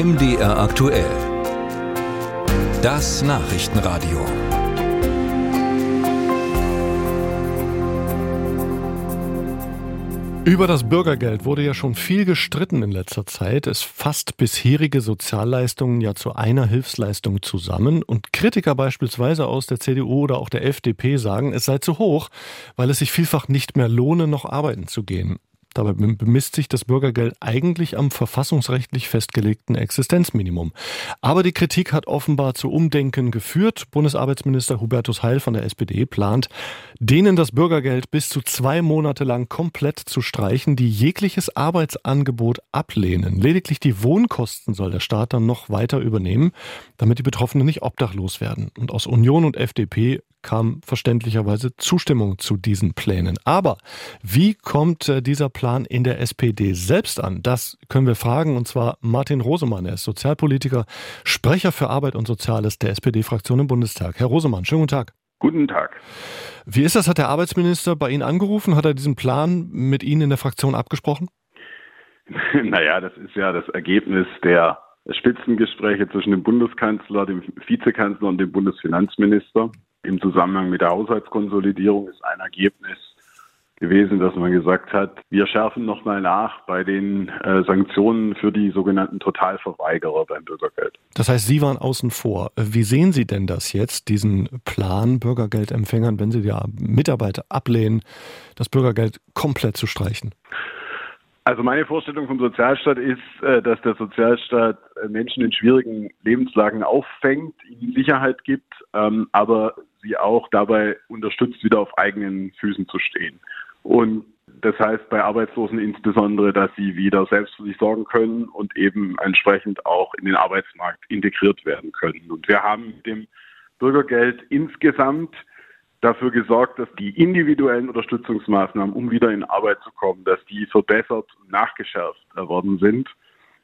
MDR aktuell. Das Nachrichtenradio. Über das Bürgergeld wurde ja schon viel gestritten in letzter Zeit. Es fasst bisherige Sozialleistungen ja zu einer Hilfsleistung zusammen. Und Kritiker beispielsweise aus der CDU oder auch der FDP sagen, es sei zu hoch, weil es sich vielfach nicht mehr lohne, noch arbeiten zu gehen. Dabei bemisst sich das Bürgergeld eigentlich am verfassungsrechtlich festgelegten Existenzminimum. Aber die Kritik hat offenbar zu Umdenken geführt. Bundesarbeitsminister Hubertus Heil von der SPD plant, denen das Bürgergeld bis zu zwei Monate lang komplett zu streichen, die jegliches Arbeitsangebot ablehnen. Lediglich die Wohnkosten soll der Staat dann noch weiter übernehmen, damit die Betroffenen nicht obdachlos werden. Und aus Union und FDP kam verständlicherweise Zustimmung zu diesen Plänen. Aber wie kommt äh, dieser Plan in der SPD selbst an? Das können wir fragen, und zwar Martin Rosemann. Er ist Sozialpolitiker, Sprecher für Arbeit und Soziales der SPD-Fraktion im Bundestag. Herr Rosemann, schönen guten Tag. Guten Tag. Wie ist das? Hat der Arbeitsminister bei Ihnen angerufen? Hat er diesen Plan mit Ihnen in der Fraktion abgesprochen? Naja, das ist ja das Ergebnis der Spitzengespräche zwischen dem Bundeskanzler, dem Vizekanzler und dem Bundesfinanzminister im Zusammenhang mit der Haushaltskonsolidierung ist ein Ergebnis gewesen, dass man gesagt hat, wir schärfen nochmal nach bei den äh, Sanktionen für die sogenannten Totalverweigerer beim Bürgergeld. Das heißt, Sie waren außen vor. Wie sehen Sie denn das jetzt, diesen Plan Bürgergeldempfängern, wenn sie ja Mitarbeiter ablehnen, das Bürgergeld komplett zu streichen? Also meine Vorstellung vom Sozialstaat ist, äh, dass der Sozialstaat äh, Menschen in schwierigen Lebenslagen auffängt, ihnen Sicherheit gibt, ähm, aber sie auch dabei unterstützt, wieder auf eigenen Füßen zu stehen. Und das heißt bei Arbeitslosen insbesondere, dass sie wieder selbst für sich sorgen können und eben entsprechend auch in den Arbeitsmarkt integriert werden können. Und wir haben mit dem Bürgergeld insgesamt dafür gesorgt, dass die individuellen Unterstützungsmaßnahmen, um wieder in Arbeit zu kommen, dass die verbessert und nachgeschärft worden sind.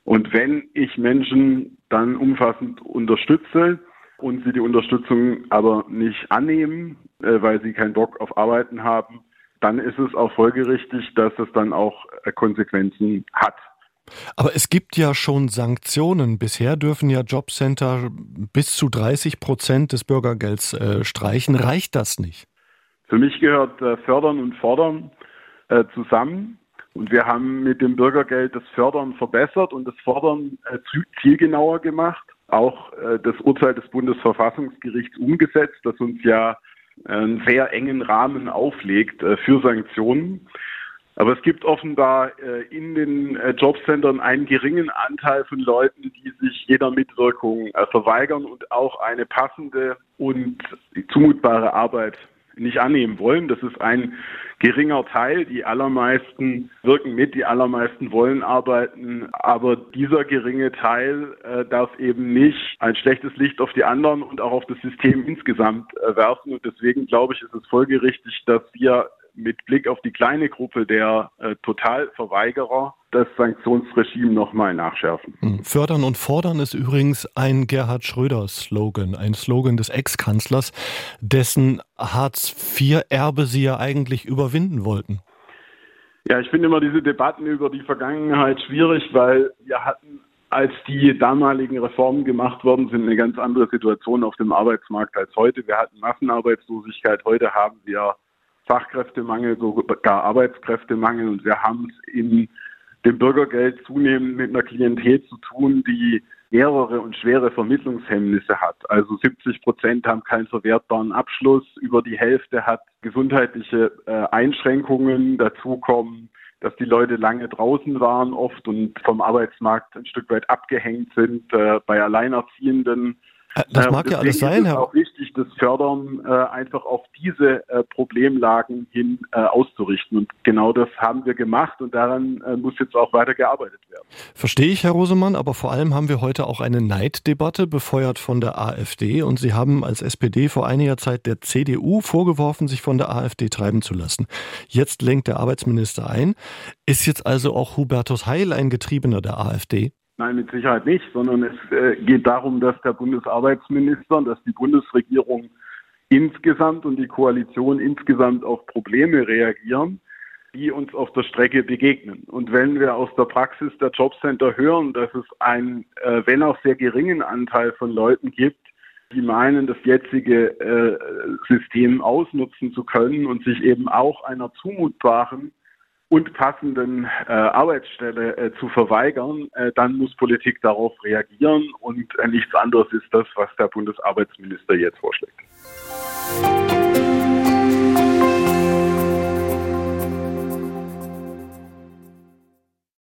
Und wenn ich Menschen dann umfassend unterstütze und sie die Unterstützung aber nicht annehmen, äh, weil sie keinen Bock auf Arbeiten haben, dann ist es auch folgerichtig, dass es dann auch äh, Konsequenzen hat. Aber es gibt ja schon Sanktionen. Bisher dürfen ja Jobcenter bis zu 30 Prozent des Bürgergelds äh, streichen. Reicht das nicht? Für mich gehört äh, Fördern und Fordern äh, zusammen. Und wir haben mit dem Bürgergeld das Fördern verbessert und das Fordern äh, zielgenauer gemacht. Auch äh, das Urteil des Bundesverfassungsgerichts umgesetzt, das uns ja einen sehr engen Rahmen auflegt äh, für Sanktionen. Aber es gibt offenbar äh, in den äh, Jobcentern einen geringen Anteil von Leuten, die sich jeder Mitwirkung äh, verweigern und auch eine passende und zumutbare Arbeit nicht annehmen wollen. Das ist ein geringer Teil. Die allermeisten wirken mit, die allermeisten wollen arbeiten. Aber dieser geringe Teil äh, darf eben nicht ein schlechtes Licht auf die anderen und auch auf das System insgesamt äh, werfen. Und deswegen glaube ich, ist es folgerichtig, dass wir mit Blick auf die kleine Gruppe der äh, Totalverweigerer das Sanktionsregime nochmal nachschärfen. Hm. Fördern und fordern ist übrigens ein Gerhard Schröder-Slogan, ein Slogan des Ex-Kanzlers, dessen Hartz-IV-Erbe Sie ja eigentlich überwinden wollten. Ja, ich finde immer diese Debatten über die Vergangenheit schwierig, weil wir hatten, als die damaligen Reformen gemacht worden sind, eine ganz andere Situation auf dem Arbeitsmarkt als heute. Wir hatten Massenarbeitslosigkeit, heute haben wir Fachkräftemangel, sogar Arbeitskräftemangel. Und wir haben es in dem Bürgergeld zunehmend mit einer Klientel zu tun, die mehrere und schwere Vermittlungshemmnisse hat. Also 70 Prozent haben keinen verwertbaren Abschluss, über die Hälfte hat gesundheitliche äh, Einschränkungen. Dazu kommen, dass die Leute lange draußen waren oft und vom Arbeitsmarkt ein Stück weit abgehängt sind. Äh, bei Alleinerziehenden das mag ja alles sein, Herr. Es ist auch wichtig, das Fördern äh, einfach auf diese äh, Problemlagen hin äh, auszurichten. Und genau das haben wir gemacht und daran äh, muss jetzt auch weiter gearbeitet werden. Verstehe ich, Herr Rosemann, aber vor allem haben wir heute auch eine Neiddebatte befeuert von der AfD und Sie haben als SPD vor einiger Zeit der CDU vorgeworfen, sich von der AfD treiben zu lassen. Jetzt lenkt der Arbeitsminister ein. Ist jetzt also auch Hubertus Heil ein Getriebener der AfD? Nein, mit Sicherheit nicht, sondern es äh, geht darum, dass der Bundesarbeitsminister, dass die Bundesregierung insgesamt und die Koalition insgesamt auf Probleme reagieren. die uns auf der Strecke begegnen. Und wenn wir aus der Praxis der Jobcenter hören, dass es einen, äh, wenn auch sehr geringen Anteil von Leuten gibt, die meinen, das jetzige äh, System ausnutzen zu können und sich eben auch einer zumutbaren und passenden äh, Arbeitsstelle äh, zu verweigern, äh, dann muss Politik darauf reagieren und äh, nichts anderes ist das, was der Bundesarbeitsminister jetzt vorschlägt.